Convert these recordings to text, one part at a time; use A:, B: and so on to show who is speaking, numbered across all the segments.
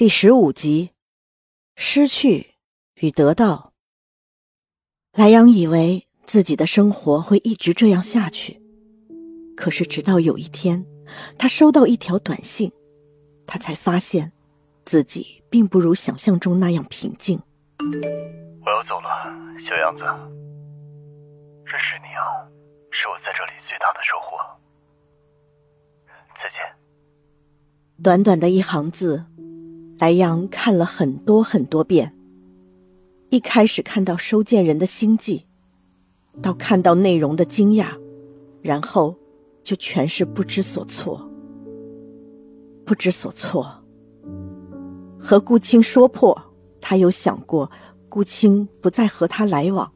A: 第十五集，失去与得到。莱阳以为自己的生活会一直这样下去，可是直到有一天，他收到一条短信，他才发现自己并不如想象中那样平静。
B: 我要走了，小杨子。认识你啊，是我在这里最大的收获。再见。
A: 短短的一行字。白杨看了很多很多遍。一开始看到收件人的心迹，到看到内容的惊讶，然后就全是不知所措。不知所措。和顾青说破，他有想过顾青不再和他来往，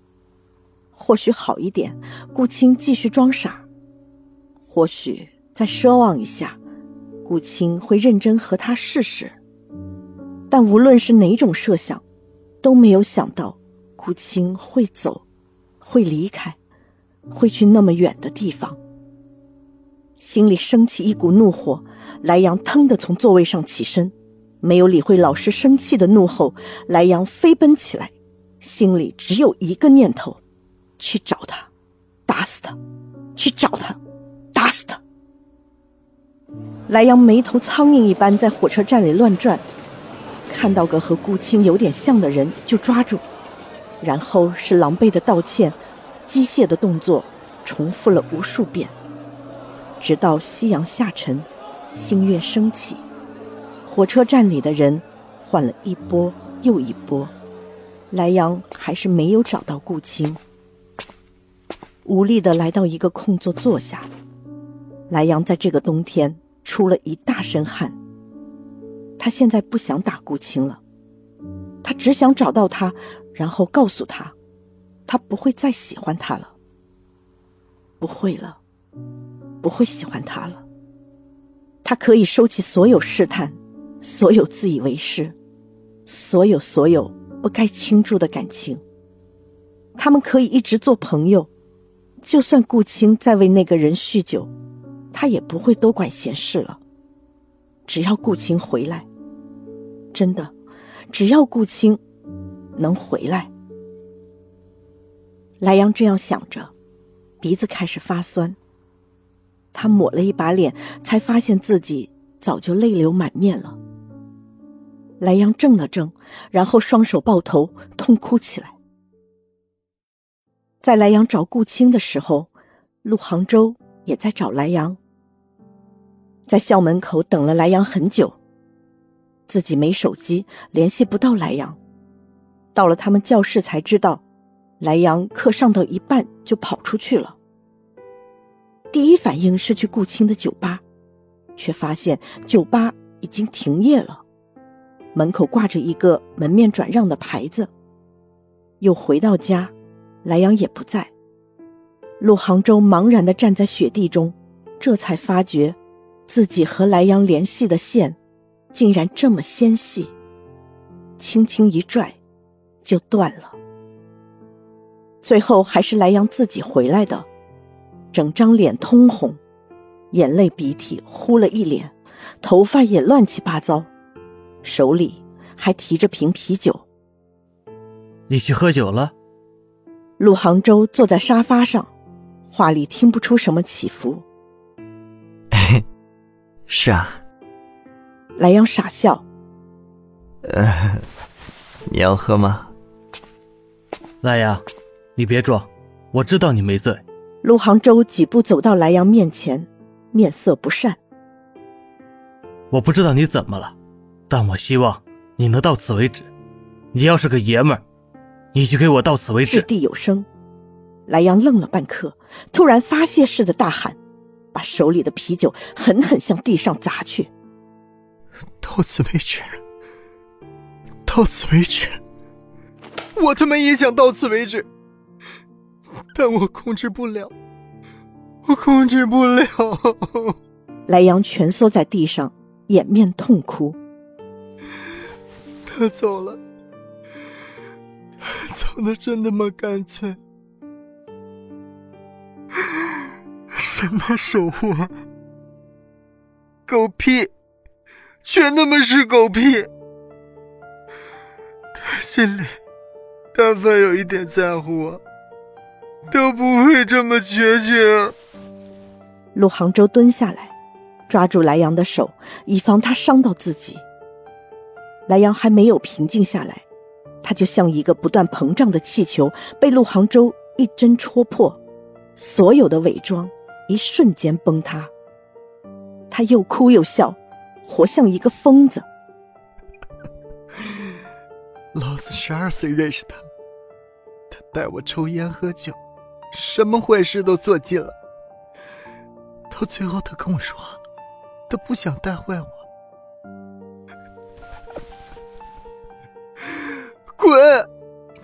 A: 或许好一点。顾青继续装傻，或许再奢望一下，顾青会认真和他试试。但无论是哪种设想，都没有想到顾青会走，会离开，会去那么远的地方。心里升起一股怒火，莱阳腾的从座位上起身，没有理会老师生气的怒吼，莱阳飞奔起来，心里只有一个念头：去找他，打死他，去找他，打死他。莱阳眉头苍蝇一般在火车站里乱转。看到个和顾青有点像的人就抓住，然后是狼狈的道歉，机械的动作重复了无数遍，直到夕阳下沉，星月升起，火车站里的人换了一波又一波，莱阳还是没有找到顾青，无力的来到一个空座坐下，莱阳在这个冬天出了一大身汗。他现在不想打顾青了，他只想找到他，然后告诉他，他不会再喜欢他了，不会了，不会喜欢他了。他可以收起所有试探，所有自以为是，所有所有不该倾注的感情。他们可以一直做朋友，就算顾青再为那个人酗酒，他也不会多管闲事了。只要顾青回来。真的，只要顾青能回来，莱阳这样想着，鼻子开始发酸。他抹了一把脸，才发现自己早就泪流满面了。莱阳怔了怔，然后双手抱头痛哭起来。在莱阳找顾青的时候，陆杭州也在找莱阳，在校门口等了莱阳很久。自己没手机，联系不到莱阳。到了他们教室才知道，莱阳课上到一半就跑出去了。第一反应是去顾青的酒吧，却发现酒吧已经停业了，门口挂着一个门面转让的牌子。又回到家，莱阳也不在。陆杭州茫然的站在雪地中，这才发觉，自己和莱阳联系的线。竟然这么纤细，轻轻一拽，就断了。最后还是莱阳自己回来的，整张脸通红，眼泪鼻涕呼了一脸，头发也乱七八糟，手里还提着瓶啤酒。
C: 你去喝酒了？
A: 陆杭州坐在沙发上，话里听不出什么起伏。
D: 是啊。
A: 莱阳傻笑，
D: 呃，你要喝吗？
C: 莱阳，你别装，我知道你没醉。
A: 陆杭州几步走到莱阳面前，面色不善。
C: 我不知道你怎么了，但我希望你能到此为止。你要是个爷们儿，你就给我到此为止。
A: 掷地有声，莱阳愣了半刻，突然发泄似的大喊，把手里的啤酒狠狠向地上砸去。
D: 到此为止，到此为止，我他妈也想到此为止，但我控制不了，我控制不了。
A: 莱阳蜷缩在地上，掩面痛哭。
D: 他走了，走的真他妈干脆，什么守护啊，狗屁！全他妈是狗屁！他心里但凡有一点在乎我，都不会这么决绝。
A: 陆杭州蹲下来，抓住莱阳的手，以防他伤到自己。莱阳还没有平静下来，他就像一个不断膨胀的气球，被陆杭州一针戳破，所有的伪装一瞬间崩塌。他又哭又笑，活像一个疯子。
D: 老子十二岁认识他，他带我抽烟喝酒，什么坏事都做尽了。到最后，他跟我说，他不想带坏我。滚！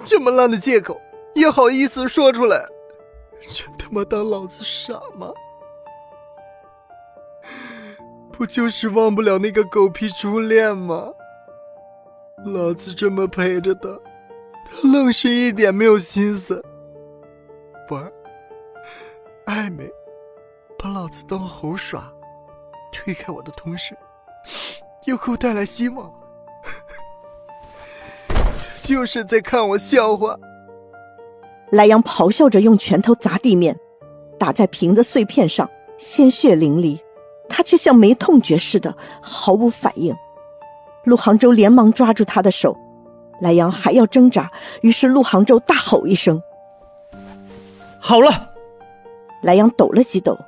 D: 这么烂的借口也好意思说出来？真他妈当老子傻吗？不就是忘不了那个狗屁初恋吗？老子这么陪着他，他愣是一点没有心思玩暧昧，把老子当猴耍，推开我的同时，又给我带来希望，就是在看我笑话。
A: 莱阳咆哮着，用拳头砸地面，打在瓶子碎片上，鲜血淋漓，他却像没痛觉似的，毫无反应。陆杭州连忙抓住他的手，莱阳还要挣扎，于是陆杭州大吼一声：“
C: 好了！”
A: 莱阳抖了几抖，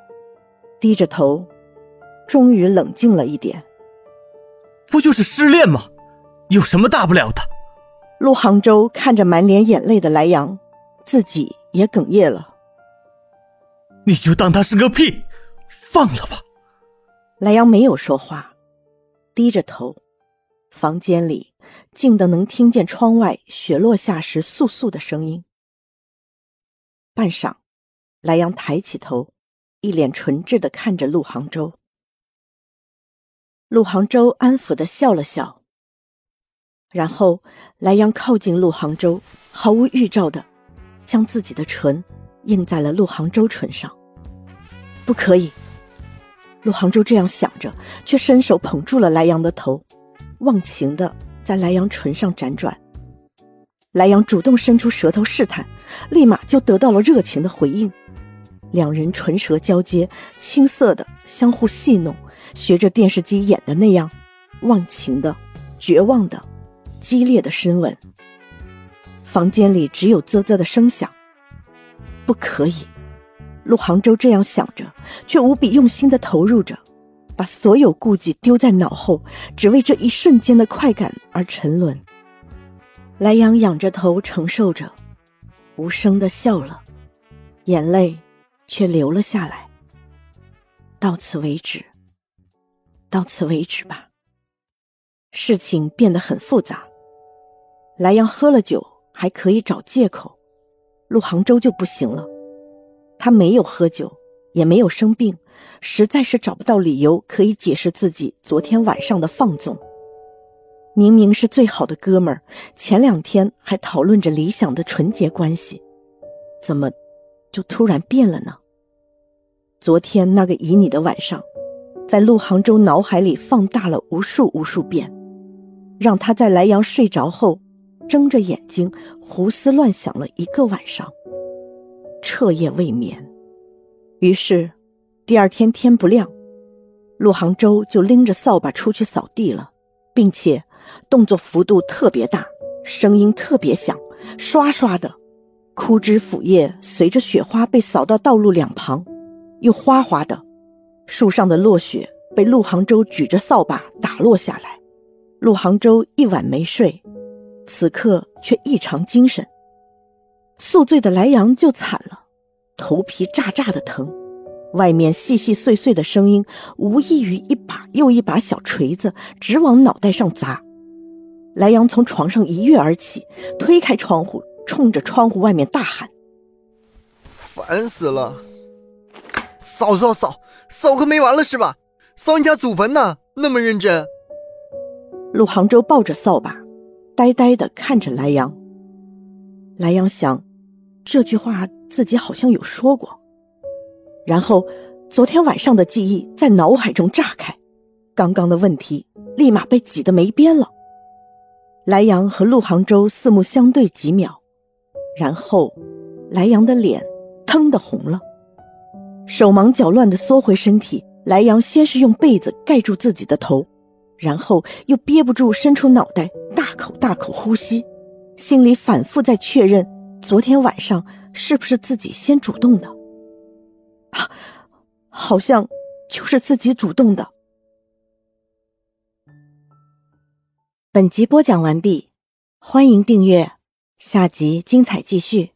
A: 低着头，终于冷静了一点。
C: 不就是失恋吗？有什么大不了的？
A: 陆杭州看着满脸眼泪的莱阳，自己也哽咽了。
C: 你就当他是个屁，放了吧。
A: 莱阳没有说话，低着头。房间里静的能听见窗外雪落下时簌簌的声音。半晌，莱阳抬起头，一脸纯挚的看着陆杭州。陆杭州安抚的笑了笑，然后莱阳靠近陆杭州，毫无预兆的将自己的唇印在了陆杭州唇上。不可以！陆杭州这样想着，却伸手捧住了莱阳的头。忘情的在莱阳唇上辗转，莱阳主动伸出舌头试探，立马就得到了热情的回应。两人唇舌交接，青涩的相互戏弄，学着电视机演的那样，忘情的、绝望的、激烈的深吻。房间里只有啧啧的声响。不可以，陆杭州这样想着，却无比用心的投入着。把所有顾忌丢在脑后，只为这一瞬间的快感而沉沦。莱阳仰着头承受着，无声的笑了，眼泪却流了下来。到此为止，到此为止吧。事情变得很复杂。莱阳喝了酒还可以找借口，陆杭州就不行了。他没有喝酒，也没有生病。实在是找不到理由可以解释自己昨天晚上的放纵。明明是最好的哥们儿，前两天还讨论着理想的纯洁关系，怎么就突然变了呢？昨天那个旖旎的晚上，在陆杭州脑海里放大了无数无数遍，让他在莱阳睡着后睁着眼睛胡思乱想了一个晚上，彻夜未眠。于是。第二天天不亮，陆杭州就拎着扫把出去扫地了，并且动作幅度特别大，声音特别响，刷刷的，枯枝腐叶随着雪花被扫到道路两旁，又哗哗的，树上的落雪被陆杭州举着扫把打落下来。陆杭州一晚没睡，此刻却异常精神。宿醉的莱阳就惨了，头皮炸炸的疼。外面细细碎碎的声音，无异于一把又一把小锤子，直往脑袋上砸。莱阳从床上一跃而起，推开窗户，冲着窗户外面大喊：“
D: 烦死了！扫扫扫，扫个没完了是吧？扫你家祖坟呢？那么认真。”
A: 陆杭州抱着扫把，呆呆地看着莱阳。莱阳想，这句话自己好像有说过。然后，昨天晚上的记忆在脑海中炸开，刚刚的问题立马被挤得没边了。莱阳和陆杭州四目相对几秒，然后莱阳的脸腾的红了，手忙脚乱的缩回身体。莱阳先是用被子盖住自己的头，然后又憋不住伸出脑袋，大口大口呼吸，心里反复在确认昨天晚上是不是自己先主动的。啊，好像就是自己主动的。本集播讲完毕，欢迎订阅，下集精彩继续。